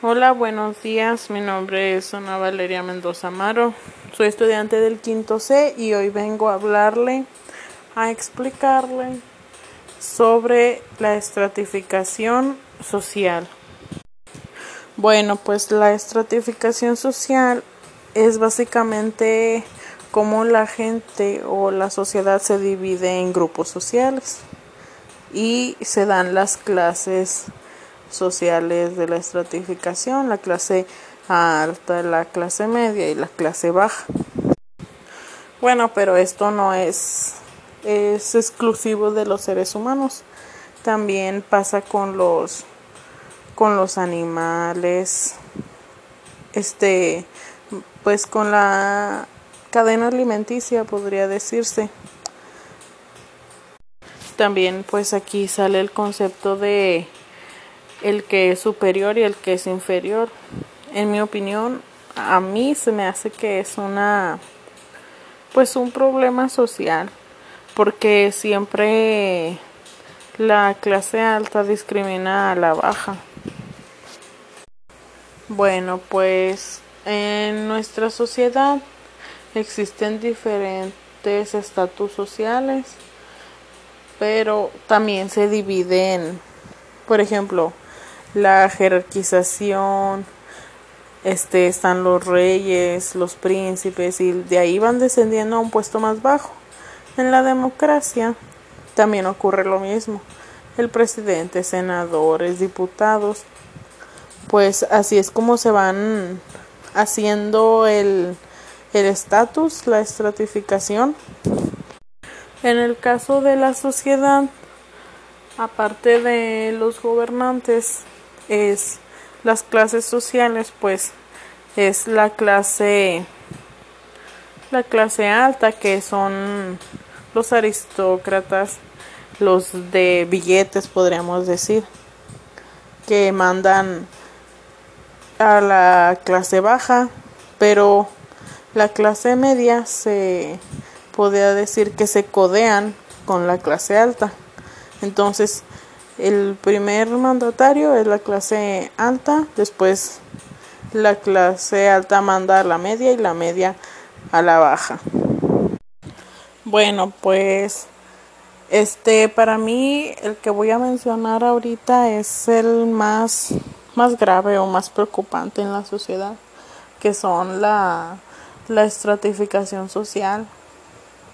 Hola, buenos días. Mi nombre es Ana Valeria Mendoza Amaro. Soy estudiante del quinto C y hoy vengo a hablarle, a explicarle sobre la estratificación social. Bueno, pues la estratificación social es básicamente cómo la gente o la sociedad se divide en grupos sociales y se dan las clases sociales de la estratificación, la clase alta, la clase media y la clase baja. Bueno, pero esto no es, es exclusivo de los seres humanos. También pasa con los con los animales, este, pues con la cadena alimenticia podría decirse. También pues aquí sale el concepto de el que es superior y el que es inferior. En mi opinión, a mí se me hace que es una pues un problema social porque siempre la clase alta discrimina a la baja. Bueno, pues en nuestra sociedad existen diferentes estatus sociales pero también se dividen, por ejemplo, la jerarquización, este están los reyes, los príncipes y de ahí van descendiendo a un puesto más bajo. En la democracia también ocurre lo mismo. El presidente, senadores, diputados, pues así es como se van haciendo el estatus, la estratificación en el caso de la sociedad, aparte de los gobernantes, es las clases sociales, pues es la clase la clase alta que son los aristócratas, los de billetes podríamos decir, que mandan a la clase baja, pero la clase media se podría decir que se codean con la clase alta. Entonces, el primer mandatario es la clase alta, después la clase alta manda a la media y la media a la baja. Bueno, pues este para mí el que voy a mencionar ahorita es el más más grave o más preocupante en la sociedad, que son la la estratificación social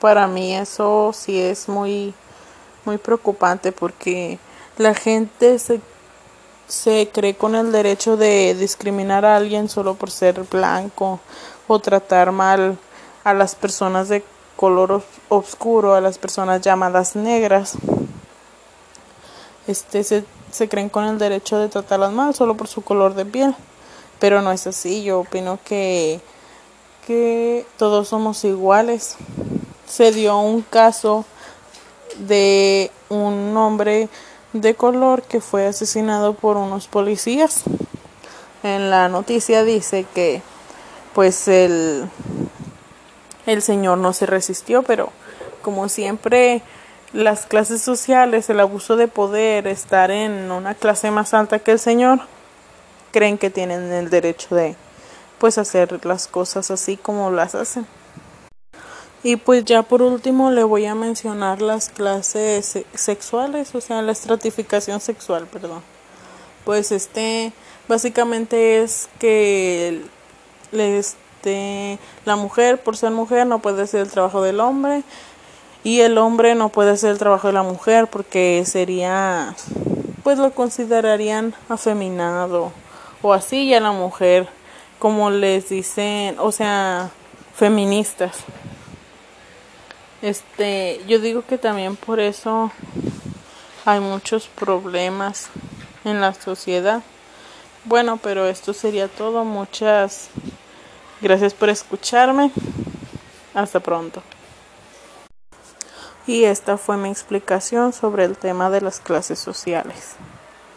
para mí eso sí es muy muy preocupante porque la gente se, se cree con el derecho de discriminar a alguien solo por ser blanco o tratar mal a las personas de color oscuro, a las personas llamadas negras. Este se, se creen con el derecho de tratarlas mal solo por su color de piel. Pero no es así, yo opino que que todos somos iguales se dio un caso de un hombre de color que fue asesinado por unos policías. En la noticia dice que pues el el señor no se resistió, pero como siempre las clases sociales, el abuso de poder, estar en una clase más alta que el señor, creen que tienen el derecho de pues hacer las cosas así como las hacen. Y pues ya por último le voy a mencionar las clases sexuales, o sea, la estratificación sexual, perdón. Pues este básicamente es que este la mujer por ser mujer no puede hacer el trabajo del hombre y el hombre no puede hacer el trabajo de la mujer porque sería pues lo considerarían afeminado o así y a la mujer como les dicen, o sea, feministas. Este, yo digo que también por eso hay muchos problemas en la sociedad. Bueno, pero esto sería todo. Muchas gracias por escucharme. Hasta pronto. Y esta fue mi explicación sobre el tema de las clases sociales.